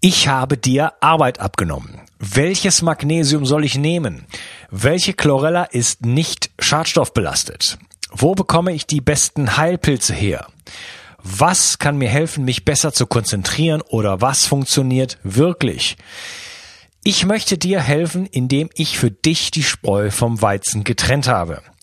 Ich habe dir Arbeit abgenommen. Welches Magnesium soll ich nehmen? Welche Chlorella ist nicht schadstoffbelastet? Wo bekomme ich die besten Heilpilze her? Was kann mir helfen, mich besser zu konzentrieren oder was funktioniert wirklich? Ich möchte dir helfen, indem ich für dich die Spreu vom Weizen getrennt habe.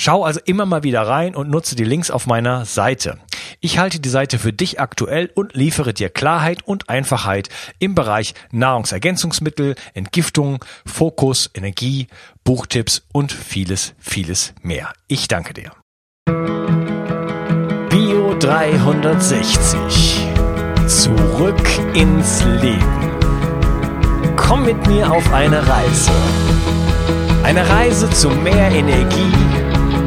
Schau also immer mal wieder rein und nutze die Links auf meiner Seite. Ich halte die Seite für dich aktuell und liefere dir Klarheit und Einfachheit im Bereich Nahrungsergänzungsmittel, Entgiftung, Fokus, Energie, Buchtipps und vieles, vieles mehr. Ich danke dir. Bio 360. Zurück ins Leben. Komm mit mir auf eine Reise. Eine Reise zu mehr Energie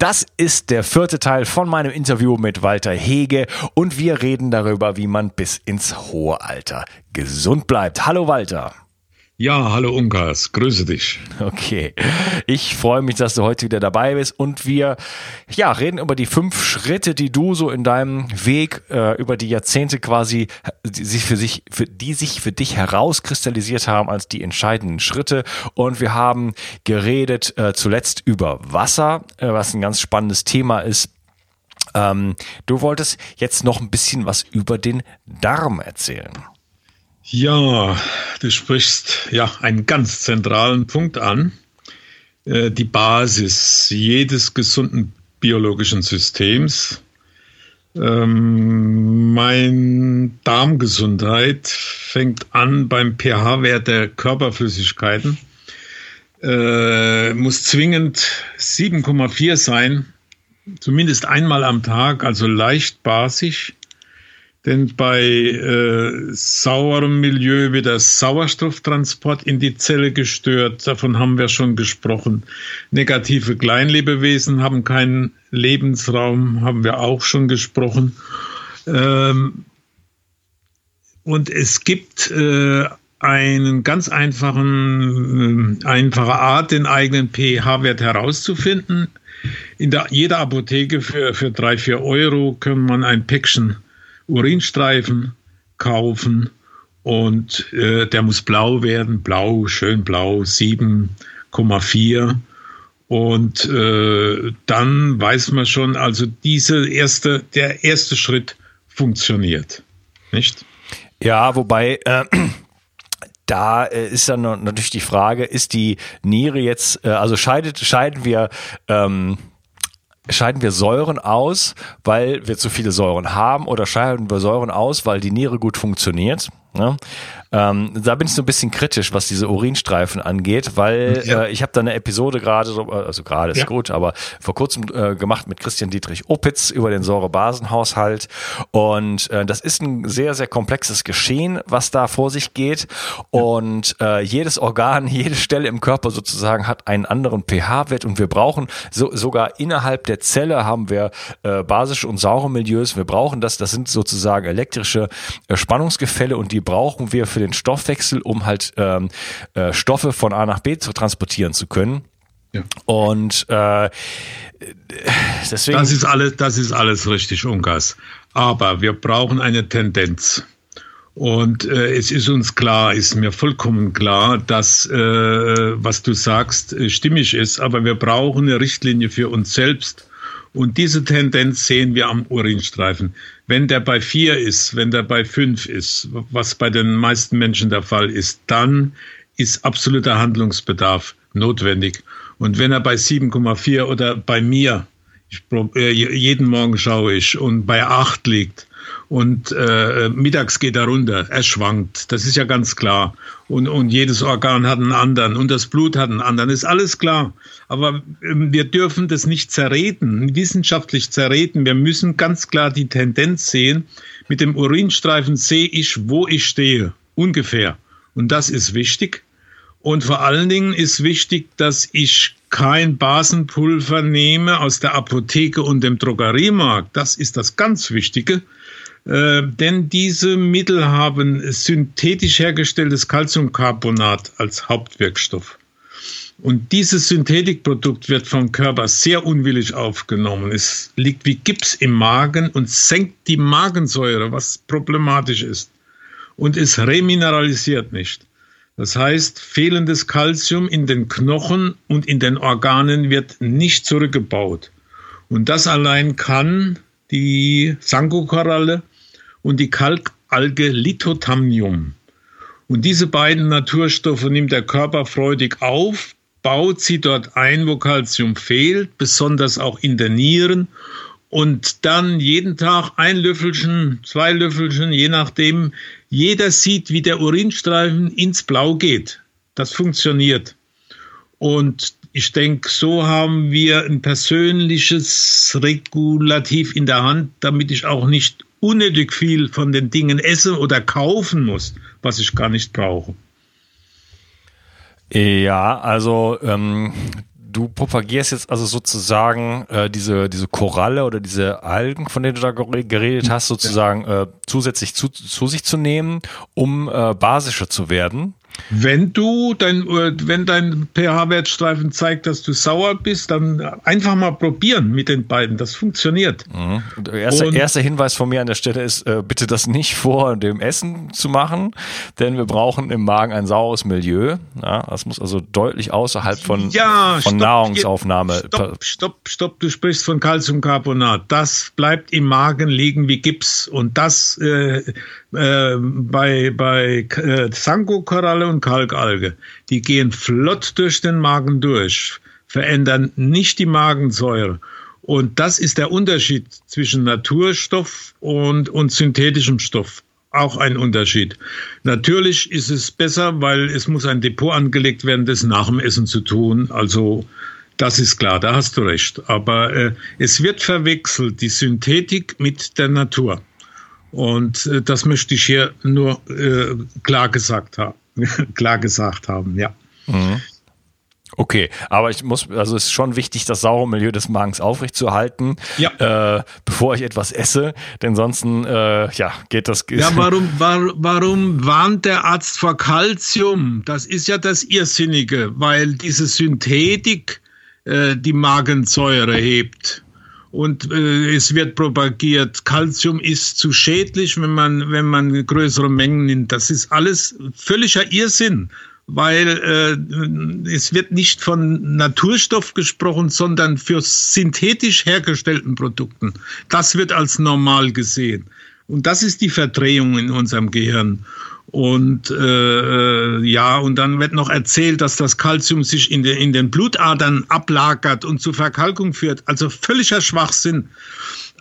das ist der vierte Teil von meinem Interview mit Walter Hege und wir reden darüber, wie man bis ins hohe Alter gesund bleibt. Hallo Walter. Ja, hallo Unkas, grüße dich. Okay, ich freue mich, dass du heute wieder dabei bist und wir ja reden über die fünf Schritte, die du so in deinem Weg äh, über die Jahrzehnte quasi die sich für sich, für die sich für dich herauskristallisiert haben als die entscheidenden Schritte. Und wir haben geredet äh, zuletzt über Wasser, äh, was ein ganz spannendes Thema ist. Ähm, du wolltest jetzt noch ein bisschen was über den Darm erzählen. Ja, du sprichst ja einen ganz zentralen Punkt an. Äh, die Basis jedes gesunden biologischen Systems. Ähm, mein Darmgesundheit fängt an beim pH-Wert der Körperflüssigkeiten. Äh, muss zwingend 7,4 sein, zumindest einmal am Tag, also leicht basisch. Denn bei äh, sauerem Milieu wird der Sauerstofftransport in die Zelle gestört. Davon haben wir schon gesprochen. Negative Kleinlebewesen haben keinen Lebensraum, haben wir auch schon gesprochen. Ähm, und es gibt äh, einen ganz einfachen, äh, einfache Art, den eigenen pH-Wert herauszufinden. In der, jeder Apotheke für, für drei, vier Euro kann man ein Päckchen Urinstreifen kaufen und äh, der muss blau werden, blau, schön blau, 7,4. Und äh, dann weiß man schon, also diese erste, der erste Schritt funktioniert, nicht? Ja, wobei äh, da äh, ist dann natürlich die Frage, ist die Niere jetzt, äh, also scheidet, scheiden wir ähm, scheiden wir Säuren aus, weil wir zu viele Säuren haben oder scheiden wir Säuren aus, weil die Niere gut funktioniert? Ne? Ähm, da bin ich so ein bisschen kritisch, was diese Urinstreifen angeht, weil ja. äh, ich habe da eine Episode gerade, also gerade ist ja. gut, aber vor kurzem äh, gemacht mit Christian Dietrich Opitz über den Säurebasenhaushalt und äh, das ist ein sehr, sehr komplexes Geschehen, was da vor sich geht und äh, jedes Organ, jede Stelle im Körper sozusagen hat einen anderen pH-Wert und wir brauchen so, sogar innerhalb der Zelle haben wir äh, basische und saure Milieus, wir brauchen das, das sind sozusagen elektrische äh, Spannungsgefälle und die brauchen wir für für den Stoffwechsel, um halt ähm, äh, Stoffe von A nach B zu transportieren zu können. Ja. Und äh, deswegen. Das ist alles, das ist alles richtig, Ungas. Aber wir brauchen eine Tendenz. Und äh, es ist uns klar, ist mir vollkommen klar, dass äh, was du sagst äh, stimmig ist, aber wir brauchen eine Richtlinie für uns selbst. Und diese Tendenz sehen wir am Urinstreifen. Wenn der bei vier ist, wenn der bei fünf ist, was bei den meisten Menschen der Fall ist, dann ist absoluter Handlungsbedarf notwendig. Und wenn er bei 7,4 oder bei mir Ich, äh, jeden Morgen schaue ich und bei acht liegt und äh, mittags geht er runter, er schwankt, das ist ja ganz klar. Und, und jedes Organ hat einen anderen und das Blut hat einen anderen, ist alles klar. Aber ähm, wir dürfen das nicht zerreden, wissenschaftlich zerreden. Wir müssen ganz klar die Tendenz sehen. Mit dem Urinstreifen sehe ich, wo ich stehe, ungefähr. Und das ist wichtig. Und vor allen Dingen ist wichtig, dass ich kein Basenpulver nehme aus der Apotheke und dem Drogeriemarkt. Das ist das ganz Wichtige äh, denn diese Mittel haben synthetisch hergestelltes Calciumcarbonat als Hauptwirkstoff. Und dieses Synthetikprodukt wird vom Körper sehr unwillig aufgenommen. Es liegt wie Gips im Magen und senkt die Magensäure, was problematisch ist. Und es remineralisiert nicht. Das heißt, fehlendes Calcium in den Knochen und in den Organen wird nicht zurückgebaut. Und das allein kann die Sangokoralle und die Kalkalge Lithotamnium. Und diese beiden Naturstoffe nimmt der Körper freudig auf, baut sie dort ein, wo Kalzium fehlt, besonders auch in den Nieren. Und dann jeden Tag ein Löffelchen, zwei Löffelchen, je nachdem. Jeder sieht, wie der Urinstreifen ins Blau geht. Das funktioniert. Und ich denke, so haben wir ein persönliches Regulativ in der Hand, damit ich auch nicht unnötig viel von den Dingen essen oder kaufen muss, was ich gar nicht brauche. Ja, also ähm, du propagierst jetzt also sozusagen äh, diese, diese Koralle oder diese Algen, von denen du da geredet hast, sozusagen äh, zusätzlich zu, zu sich zu nehmen, um äh, basischer zu werden. Wenn du dein, äh, wenn dein pH-Wertstreifen zeigt, dass du sauer bist, dann einfach mal probieren mit den beiden. Das funktioniert. Mhm. Erster, erster Hinweis von mir an der Stelle ist, äh, bitte das nicht vor dem Essen zu machen, denn wir brauchen im Magen ein saures Milieu. Ja, das muss also deutlich außerhalb von, ja, von stopp, Nahrungsaufnahme. Stopp, stopp, stopp, du sprichst von Calciumcarbonat. Das bleibt im Magen liegen wie Gips. Und das äh, äh, bei, bei äh, Sangokoralle und Kalkalge, die gehen flott durch den Magen durch, verändern nicht die Magensäure. Und das ist der Unterschied zwischen Naturstoff und, und synthetischem Stoff. Auch ein Unterschied. Natürlich ist es besser, weil es muss ein Depot angelegt werden, das nach dem Essen zu tun. Also das ist klar, da hast du recht. Aber äh, es wird verwechselt, die Synthetik mit der Natur. Und äh, das möchte ich hier nur äh, klar gesagt haben. klar gesagt haben, ja. Mhm. Okay, aber ich muss, also es ist schon wichtig, das saure Milieu des Magens aufrechtzuerhalten, ja. äh, bevor ich etwas esse, denn sonst, äh, ja, geht das. Ja, warum, war, warum warnt der Arzt vor Calcium? Das ist ja das Irrsinnige, weil diese Synthetik äh, die Magensäure hebt und äh, es wird propagiert, Calcium ist zu schädlich, wenn man, wenn man größere Mengen nimmt. Das ist alles völliger Irrsinn, weil äh, es wird nicht von Naturstoff gesprochen, sondern für synthetisch hergestellten Produkten. Das wird als normal gesehen. Und das ist die Verdrehung in unserem Gehirn. Und äh, äh, ja, und dann wird noch erzählt, dass das Kalzium sich in, de, in den Blutadern ablagert und zu Verkalkung führt. Also völliger Schwachsinn.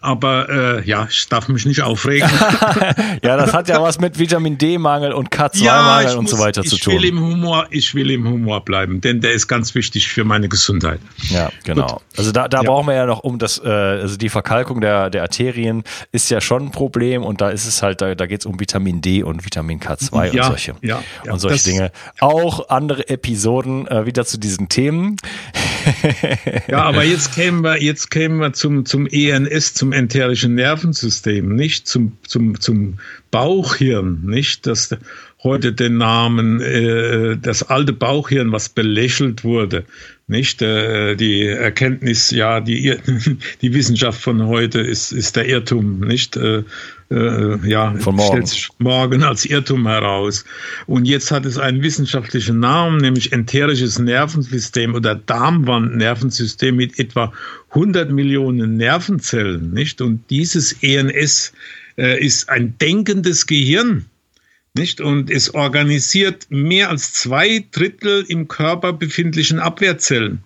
Aber äh, ja, ich darf mich nicht aufregen. ja, das hat ja was mit Vitamin D-Mangel und K2-Mangel ja, und so weiter zu tun. Ich will im Humor, ich will im Humor bleiben, denn der ist ganz wichtig für meine Gesundheit. Ja, genau. Gut. Also da, da ja. brauchen wir ja noch um das, äh, also die Verkalkung der, der Arterien ist ja schon ein Problem und da ist es halt, da, da geht es um Vitamin D und Vitamin K2 ja, und solche ja, und solche Dinge. Auch andere Episoden äh, wieder zu diesen Themen. ja, aber jetzt kämen wir, jetzt kämen wir zum, zum ENS, zum enterischen Nervensystem, nicht? Zum, zum, zum Bauchhirn, nicht, das heute den Namen, äh, das alte Bauchhirn, was belächelt wurde, nicht, äh, die Erkenntnis, ja, die, die Wissenschaft von heute ist, ist der Irrtum, nicht, äh, äh, ja, stellt sich morgen als Irrtum heraus. Und jetzt hat es einen wissenschaftlichen Namen, nämlich enterisches Nervensystem oder Darmwandnervensystem mit etwa 100 Millionen Nervenzellen, nicht? Und dieses ENS äh, ist ein denkendes Gehirn, nicht? Und es organisiert mehr als zwei Drittel im Körper befindlichen Abwehrzellen.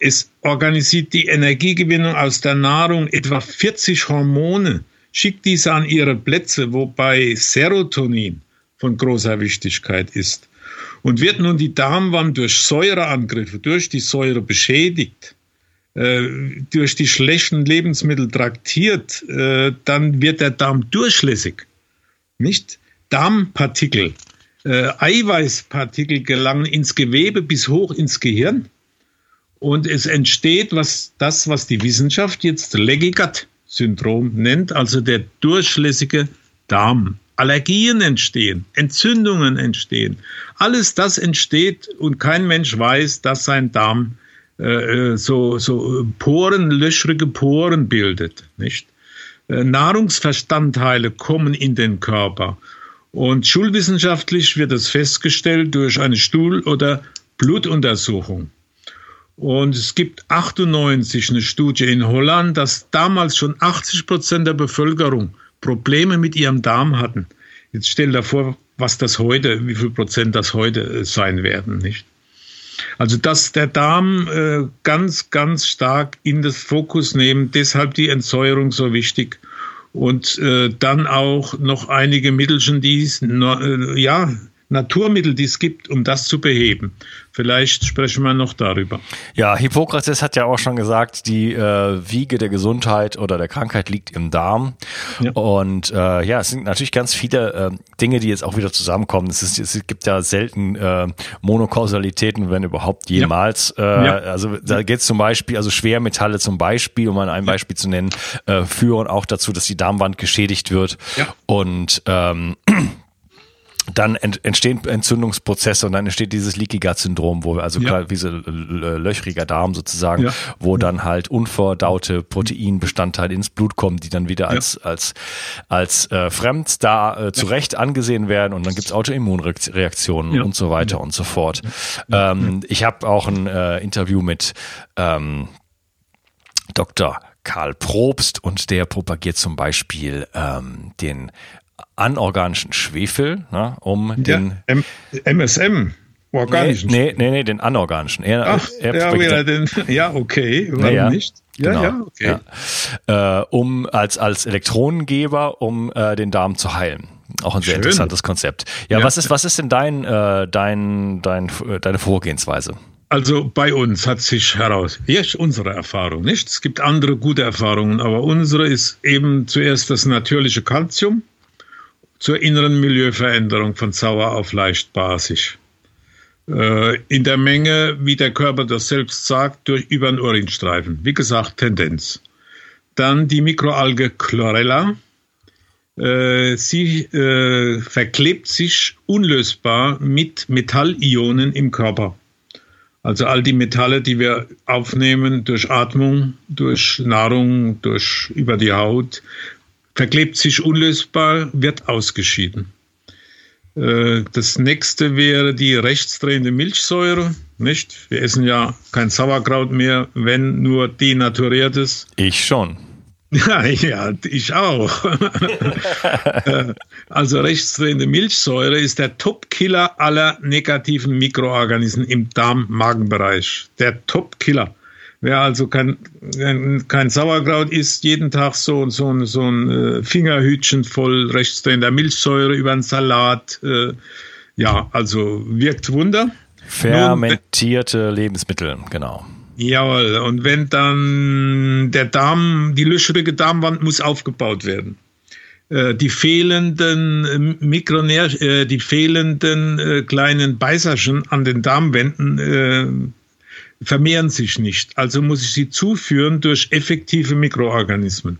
es organisiert die Energiegewinnung aus der Nahrung, etwa 40 Hormone, schickt diese an ihre Plätze, wobei Serotonin von großer Wichtigkeit ist. Und wird nun die Darmwand durch Säureangriffe, durch die Säure beschädigt, äh, durch die schlechten Lebensmittel traktiert, äh, dann wird der Darm durchlässig. Nicht? Darmpartikel, äh, Eiweißpartikel gelangen ins Gewebe bis hoch ins Gehirn. Und es entsteht was, das, was die Wissenschaft jetzt Leggy Gut Syndrom nennt, also der durchlässige Darm. Allergien entstehen, Entzündungen entstehen. Alles das entsteht und kein Mensch weiß, dass sein Darm äh, äh so, so Poren, löchrige Poren bildet. Nicht? Äh, Nahrungsverstandteile kommen in den Körper. Und schulwissenschaftlich wird es festgestellt durch eine Stuhl- oder Blutuntersuchung. Und es gibt 98 eine Studie in Holland, dass damals schon 80 Prozent der Bevölkerung Probleme mit ihrem Darm hatten. Jetzt stell dir vor, was das heute, wie viel Prozent das heute äh, sein werden, nicht? Also, dass der Darm äh, ganz, ganz stark in das Fokus nehmen, deshalb die Entsäuerung so wichtig. Und äh, dann auch noch einige Mittelchen, die äh, ja, Naturmittel, die es gibt, um das zu beheben. Vielleicht sprechen wir noch darüber. Ja, Hippokrates hat ja auch schon gesagt, die äh, Wiege der Gesundheit oder der Krankheit liegt im Darm. Ja. Und äh, ja, es sind natürlich ganz viele äh, Dinge, die jetzt auch wieder zusammenkommen. Es, ist, es gibt ja selten äh, Monokausalitäten, wenn überhaupt jemals. Ja. Äh, ja. Also da geht es zum Beispiel, also Schwermetalle zum Beispiel, um mal ein Beispiel zu nennen, äh, führen auch dazu, dass die Darmwand geschädigt wird. Und ähm, dann entstehen Entzündungsprozesse und dann entsteht dieses Leaky Gut Syndrom, wo also ja. wie so löchriger Darm sozusagen, ja. wo dann halt unverdaute Proteinbestandteile ins Blut kommen, die dann wieder als ja. als als äh, fremd da äh, zurecht angesehen werden und dann gibt's Autoimmunreaktionen und so weiter und so fort. Ähm, ich habe auch ein äh, Interview mit ähm, Dr. Karl Probst und der propagiert zum Beispiel ähm, den anorganischen Schwefel, ne, um ja, den M MSM. Organischen. Nee, nee, nee, den anorganischen. Er, Ach, er ja, wieder den, ja, okay, warum ja, nicht? Ja, genau, ja, okay. Ja. Äh, um als, als Elektronengeber, um äh, den Darm zu heilen. Auch ein sehr Schön. interessantes Konzept. Ja, ja, was ist, was ist denn dein, äh, dein, dein, deine Vorgehensweise? Also bei uns hat sich heraus, jetzt unsere Erfahrung, nicht? Es gibt andere gute Erfahrungen, aber unsere ist eben zuerst das natürliche Kalzium zur inneren Milieuveränderung von sauer auf leicht basisch. Äh, in der Menge, wie der Körper das selbst sagt, durch über den Urinstreifen. Wie gesagt, Tendenz. Dann die Mikroalge Chlorella. Äh, sie äh, verklebt sich unlösbar mit Metallionen im Körper. Also all die Metalle, die wir aufnehmen durch Atmung, durch Nahrung, durch über die Haut, verklebt sich unlösbar, wird ausgeschieden. Äh, das nächste wäre die rechtsdrehende Milchsäure. Nicht? Wir essen ja kein Sauerkraut mehr, wenn nur denaturiertes. Ich schon. Ja, ja, ich auch. Äh, also rechtsdrehende Milchsäure ist der Top-Killer aller negativen Mikroorganismen im Darm-Magenbereich. Der Top-Killer. Wer also kein, kein Sauerkraut isst, jeden Tag so, so, so ein äh, Fingerhütchen voll rechtsdrehender Milchsäure über einen Salat. Äh, ja, also wirkt Wunder. Fermentierte Nun, Lebensmittel, genau. Jawohl, und wenn dann der Darm, die löchrige Darmwand muss aufgebaut werden. Äh, die fehlenden Mikronähr, die fehlenden kleinen Beißerchen an den Darmwänden vermehren sich nicht. Also muss ich sie zuführen durch effektive Mikroorganismen.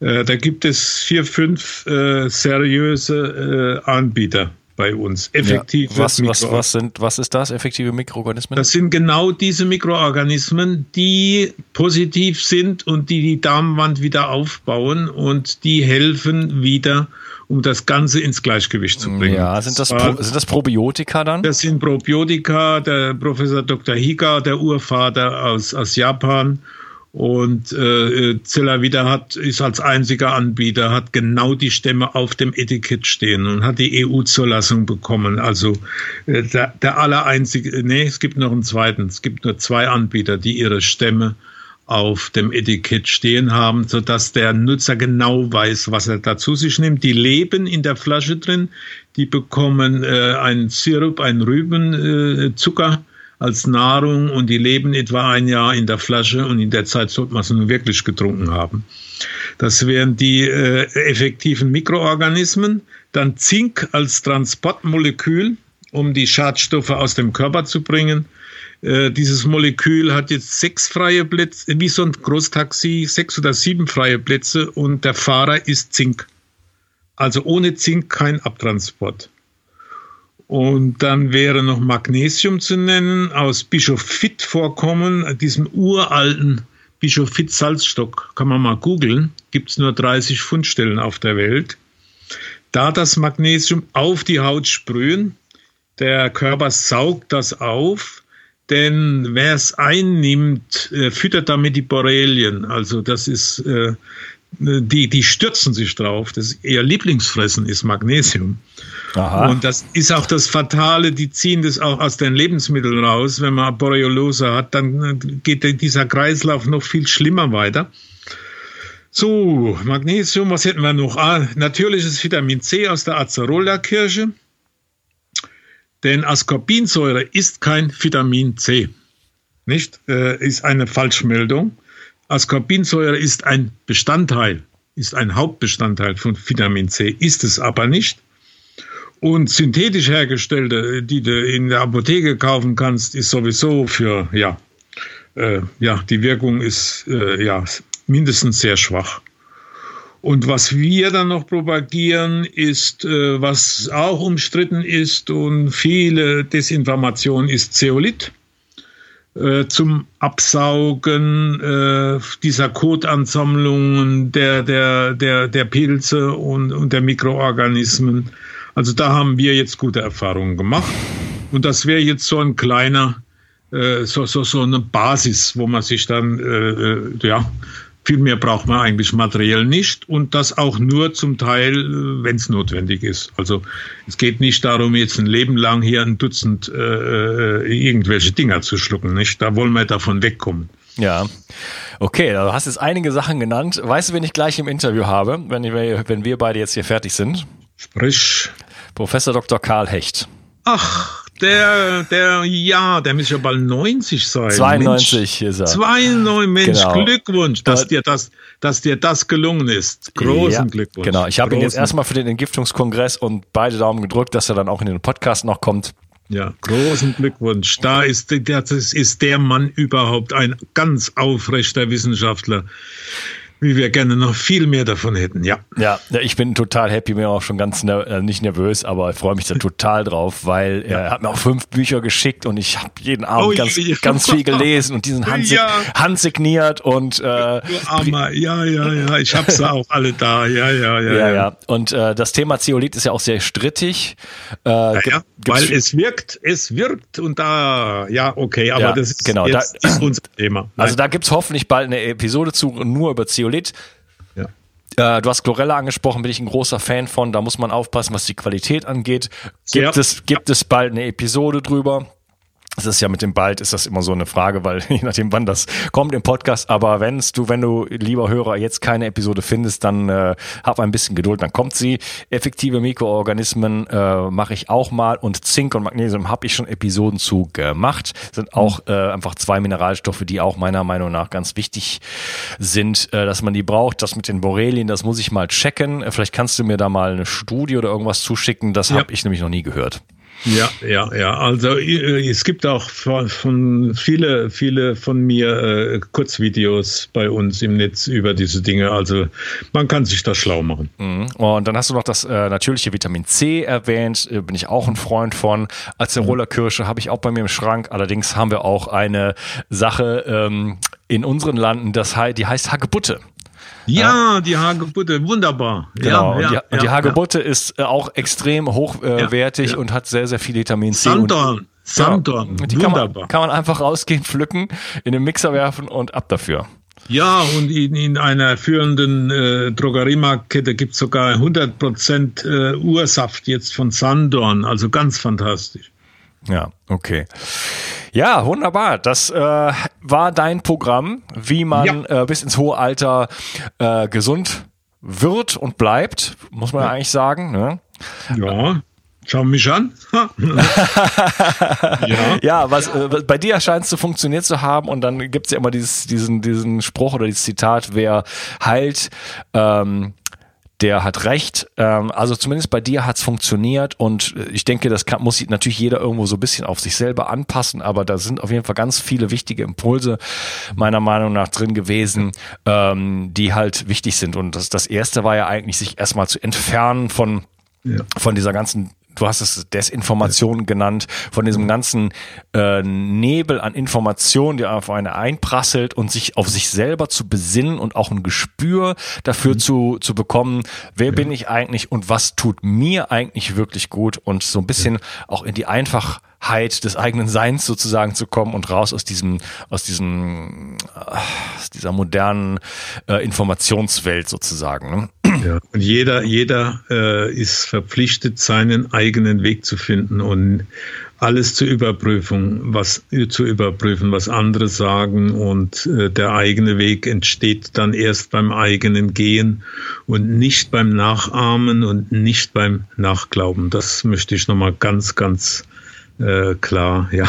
Äh, da gibt es vier, fünf äh, seriöse äh, Anbieter bei uns. Effektive ja, was, was, was, sind, was ist das, effektive Mikroorganismen? Das sind genau diese Mikroorganismen, die positiv sind und die die Darmwand wieder aufbauen und die helfen wieder um das Ganze ins Gleichgewicht zu bringen. Ja, sind das, Pro, sind das Probiotika dann? Das sind Probiotika, der Professor Dr. Higa, der Urvater aus, aus Japan. Und äh, Zellavita hat, ist als einziger Anbieter, hat genau die Stämme auf dem Etikett stehen und hat die EU-Zulassung bekommen. Also äh, der, der allereinzige, nee, es gibt noch einen zweiten. Es gibt nur zwei Anbieter, die ihre Stämme auf dem Etikett stehen haben, so dass der Nutzer genau weiß, was er dazu sich nimmt. Die leben in der Flasche drin, die bekommen äh, einen Sirup, einen Rübenzucker. Äh, als Nahrung und die leben etwa ein Jahr in der Flasche und in der Zeit sollte man sie nun wirklich getrunken haben. Das wären die äh, effektiven Mikroorganismen. Dann Zink als Transportmolekül, um die Schadstoffe aus dem Körper zu bringen. Äh, dieses Molekül hat jetzt sechs freie Plätze, wie so ein Großtaxi, sechs oder sieben freie Plätze und der Fahrer ist Zink. Also ohne Zink kein Abtransport. Und dann wäre noch Magnesium zu nennen, aus Bischofit vorkommen, diesem uralten Bischofit Salzstock, kann man mal googeln, gibt es nur 30 Fundstellen auf der Welt. Da das Magnesium auf die Haut sprühen, der Körper saugt das auf, denn wer es einnimmt, äh, füttert damit die Borrelien. Also das ist, äh, die, die stürzen sich drauf. Das ihr Lieblingsfressen ist Magnesium. Aha. Und das ist auch das Fatale, die ziehen das auch aus den Lebensmitteln raus. Wenn man Borreliose hat, dann geht dieser Kreislauf noch viel schlimmer weiter. So, Magnesium, was hätten wir noch? Ah, natürliches Vitamin C aus der Acerola-Kirsche. Denn Ascorbinsäure ist kein Vitamin C. Nicht? Äh, ist eine Falschmeldung. Ascorbinsäure ist ein Bestandteil, ist ein Hauptbestandteil von Vitamin C, ist es aber nicht. Und synthetisch hergestellte, die du in der Apotheke kaufen kannst, ist sowieso für, ja, äh, ja, die Wirkung ist, äh, ja, mindestens sehr schwach. Und was wir dann noch propagieren, ist, äh, was auch umstritten ist und viele Desinformation ist Zeolit äh, zum Absaugen äh, dieser Kotansammlungen der, der, der, der Pilze und, und der Mikroorganismen. Also da haben wir jetzt gute Erfahrungen gemacht. Und das wäre jetzt so ein kleiner, äh, so, so, so eine Basis, wo man sich dann, äh, äh ja, viel mehr braucht man eigentlich materiell nicht und das auch nur zum Teil, äh, wenn es notwendig ist. Also es geht nicht darum, jetzt ein Leben lang hier ein Dutzend äh, äh, irgendwelche Dinger zu schlucken. Nicht? Da wollen wir davon wegkommen. Ja. Okay, du hast jetzt einige Sachen genannt. Weißt du, wen ich gleich im Interview habe, wenn, wir, wenn wir beide jetzt hier fertig sind? Sprich. Professor Dr. Karl Hecht. Ach, der, der, ja, der müsste ja bald 90 sein. 92 Mensch, ist er. 92, Mensch, genau. Glückwunsch, dass dir das, dass dir das gelungen ist. Großen ja, Glückwunsch. Genau, ich habe ihn jetzt erstmal für den Entgiftungskongress und beide Daumen gedrückt, dass er dann auch in den Podcast noch kommt. Ja, großen Glückwunsch. Da ist, das ist der Mann überhaupt ein ganz aufrechter Wissenschaftler wie wir gerne noch viel mehr davon hätten, ja. Ja, ich bin total happy, bin auch schon ganz ner äh, nicht nervös, aber ich freue mich da total drauf, weil ja. er hat mir auch fünf Bücher geschickt und ich habe jeden Abend oh, ganz, ja. ganz viel gelesen und diesen Hand, ja. handsigniert und äh, Armer. ja, ja, ja, ich habe sie auch alle da, ja, ja, ja. Ja, ja. Und äh, das Thema Zeolit ist ja auch sehr strittig. Äh, ja, ja, weil es wirkt, es wirkt und da, ja, okay, aber das ist, genau, jetzt, da, ist unser Thema. Also Nein. Also da gibt's hoffentlich bald eine Episode zu, nur über Zeolit Zeolit. Ja. Äh, du hast Chlorella angesprochen, bin ich ein großer Fan von. Da muss man aufpassen, was die Qualität angeht. Gibt, ja. es, gibt es bald eine Episode drüber? Es ist ja mit dem bald ist das immer so eine Frage, weil je nachdem wann das kommt im Podcast, aber wenn's du wenn du lieber Hörer jetzt keine Episode findest, dann äh, hab ein bisschen Geduld, dann kommt sie. Effektive Mikroorganismen äh, mache ich auch mal und Zink und Magnesium habe ich schon Episoden zu gemacht. Sind auch äh, einfach zwei Mineralstoffe, die auch meiner Meinung nach ganz wichtig sind, äh, dass man die braucht. Das mit den Borrelien, das muss ich mal checken. Vielleicht kannst du mir da mal eine Studie oder irgendwas zuschicken, das ja. habe ich nämlich noch nie gehört. Ja, ja, ja. Also äh, es gibt auch von, von viele, viele von mir äh, Kurzvideos bei uns im Netz über diese Dinge. Also man kann sich da schlau machen. Mhm. Und dann hast du noch das äh, natürliche Vitamin C erwähnt. Äh, bin ich auch ein Freund von. Acerola-Kirsche habe ich auch bei mir im Schrank. Allerdings haben wir auch eine Sache ähm, in unseren Landen, das die heißt Hagebutte. Ja, die Hagebutte, wunderbar. Genau, ja, und, die, und die Hagebutte ja. ist äh, auch extrem hochwertig ja, und hat sehr, sehr viel Vitamin C. Sanddorn, Sanddorn, die wunderbar. Kann man, kann man einfach rausgehen, pflücken, in den Mixer werfen und ab dafür. Ja, und in, in einer führenden äh, Drogeriemarktkette gibt es sogar 100% äh, Ursaft jetzt von Sandorn, also ganz fantastisch. Ja, okay. Ja, wunderbar. Das äh, war dein Programm, wie man ja. äh, bis ins hohe Alter äh, gesund wird und bleibt, muss man ja. eigentlich sagen. Ne? Ja. Schau mich an. ja. ja, was, äh, bei dir scheint es zu funktioniert zu haben und dann gibt es ja immer dieses, diesen, diesen Spruch oder dieses Zitat, wer heilt, ähm, der hat recht. Ähm, also zumindest bei dir hat es funktioniert und äh, ich denke, das kann, muss natürlich jeder irgendwo so ein bisschen auf sich selber anpassen, aber da sind auf jeden Fall ganz viele wichtige Impulse meiner Meinung nach drin gewesen, ähm, die halt wichtig sind. Und das, das erste war ja eigentlich, sich erstmal zu entfernen von ja. von dieser ganzen du hast es Desinformation genannt, von diesem ganzen äh, Nebel an Informationen, die auf eine einprasselt und sich auf sich selber zu besinnen und auch ein Gespür dafür mhm. zu, zu bekommen, wer ja. bin ich eigentlich und was tut mir eigentlich wirklich gut und so ein bisschen ja. auch in die Einfachheit des eigenen Seins sozusagen zu kommen und raus aus diesem, aus diesem, aus dieser modernen äh, Informationswelt sozusagen. Ne? Ja, und jeder, jeder äh, ist verpflichtet, seinen eigenen Weg zu finden und alles zu überprüfen, was zu überprüfen, was andere sagen und äh, der eigene Weg entsteht dann erst beim eigenen Gehen und nicht beim Nachahmen und nicht beim Nachglauben. Das möchte ich nochmal ganz, ganz äh, klar ja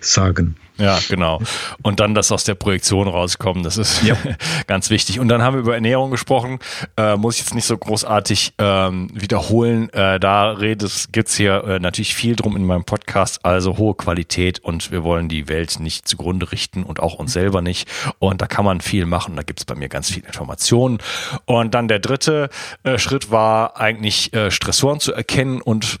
sagen. Ja, genau. Und dann das aus der Projektion rauskommen, das ist ja. ganz wichtig. Und dann haben wir über Ernährung gesprochen, äh, muss ich jetzt nicht so großartig ähm, wiederholen. Äh, da redet, gibt's hier äh, natürlich viel drum in meinem Podcast, also hohe Qualität und wir wollen die Welt nicht zugrunde richten und auch uns selber nicht. Und da kann man viel machen, da gibt's bei mir ganz viel Informationen. Und dann der dritte äh, Schritt war eigentlich äh, Stressoren zu erkennen und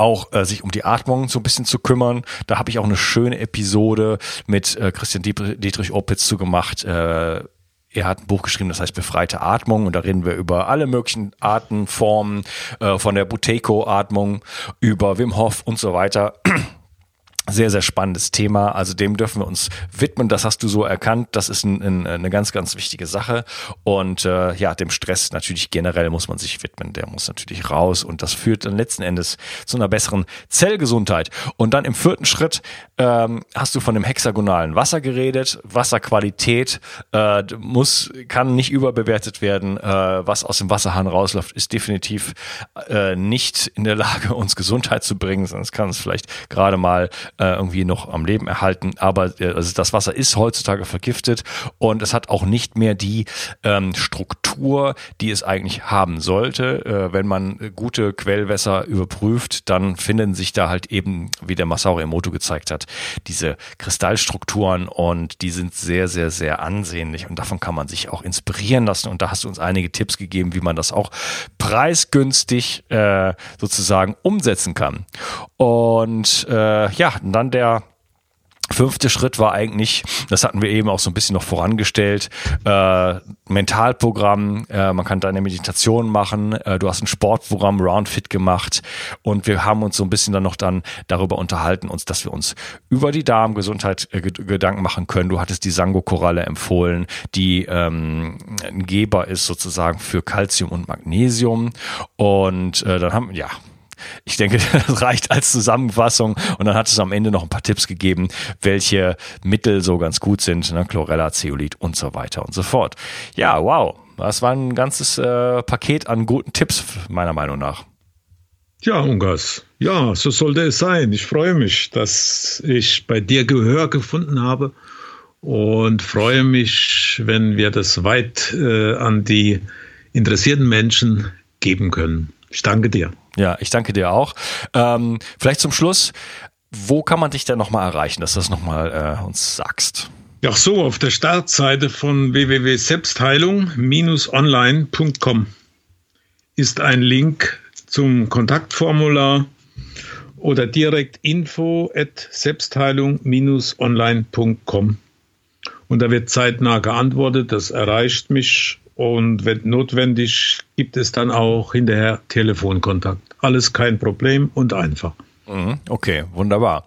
auch äh, sich um die Atmung so ein bisschen zu kümmern. Da habe ich auch eine schöne Episode mit äh, Christian Dietrich Opitz zu gemacht. Äh, er hat ein Buch geschrieben, das heißt Befreite Atmung und da reden wir über alle möglichen Arten, Formen, äh, von der Buteco-Atmung über Wim Hof und so weiter sehr, sehr spannendes Thema. Also dem dürfen wir uns widmen. Das hast du so erkannt. Das ist ein, ein, eine ganz, ganz wichtige Sache. Und äh, ja, dem Stress natürlich generell muss man sich widmen. Der muss natürlich raus. Und das führt dann letzten Endes zu einer besseren Zellgesundheit. Und dann im vierten Schritt ähm, hast du von dem hexagonalen Wasser geredet. Wasserqualität äh, muss, kann nicht überbewertet werden. Äh, was aus dem Wasserhahn rausläuft, ist definitiv äh, nicht in der Lage, uns Gesundheit zu bringen, es kann uns vielleicht gerade mal äh, irgendwie noch am Leben erhalten. Aber äh, also das Wasser ist heutzutage vergiftet und es hat auch nicht mehr die ähm, Struktur, die es eigentlich haben sollte. Äh, wenn man gute Quellwässer überprüft, dann finden sich da halt eben, wie der Masaru Emoto gezeigt hat, diese Kristallstrukturen und die sind sehr, sehr, sehr ansehnlich und davon kann man sich auch inspirieren lassen. Und da hast du uns einige Tipps gegeben, wie man das auch preisgünstig äh, sozusagen umsetzen kann. Und äh, ja, dann der Fünfte Schritt war eigentlich, das hatten wir eben auch so ein bisschen noch vorangestellt, äh, Mentalprogramm, äh, man kann deine Meditation machen, äh, du hast ein Sportprogramm Roundfit gemacht. Und wir haben uns so ein bisschen dann noch dann darüber unterhalten, uns, dass wir uns über die Darmgesundheit äh, Gedanken machen können. Du hattest die Sango-Koralle empfohlen, die ähm, ein Geber ist sozusagen für Calcium und Magnesium. Und äh, dann haben, ja, ich denke, das reicht als Zusammenfassung. Und dann hat es am Ende noch ein paar Tipps gegeben, welche Mittel so ganz gut sind, ne? Chlorella, Zeolit und so weiter und so fort. Ja, wow. Das war ein ganzes äh, Paket an guten Tipps, meiner Meinung nach. Ja, Ungas. Ja, so sollte es sein. Ich freue mich, dass ich bei dir Gehör gefunden habe und freue mich, wenn wir das weit äh, an die interessierten Menschen geben können. Ich danke dir. Ja, ich danke dir auch. Ähm, vielleicht zum Schluss, wo kann man dich denn nochmal erreichen, dass du das nochmal äh, uns sagst? Ja, so, auf der Startseite von www.selbstheilung-online.com ist ein Link zum Kontaktformular oder direkt info at selbstheilung-online.com. Und da wird zeitnah geantwortet, das erreicht mich und wenn notwendig, gibt es dann auch hinterher Telefonkontakt. Alles kein Problem und einfach. Mhm, okay, wunderbar.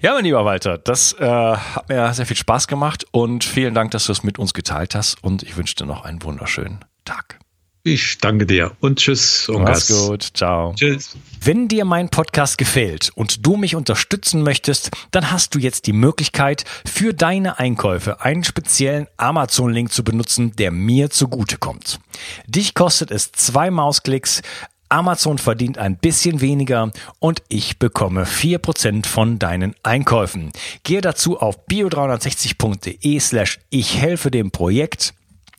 Ja, mein lieber Walter, das äh, hat mir sehr viel Spaß gemacht und vielen Dank, dass du es mit uns geteilt hast und ich wünsche dir noch einen wunderschönen Tag. Ich danke dir und tschüss. Mach's gut. Ciao. Tschüss. Wenn dir mein Podcast gefällt und du mich unterstützen möchtest, dann hast du jetzt die Möglichkeit, für deine Einkäufe einen speziellen Amazon-Link zu benutzen, der mir zugutekommt. Dich kostet es zwei Mausklicks, Amazon verdient ein bisschen weniger und ich bekomme 4% von deinen Einkäufen. Gehe dazu auf bio360.de slash ich helfe dem Projekt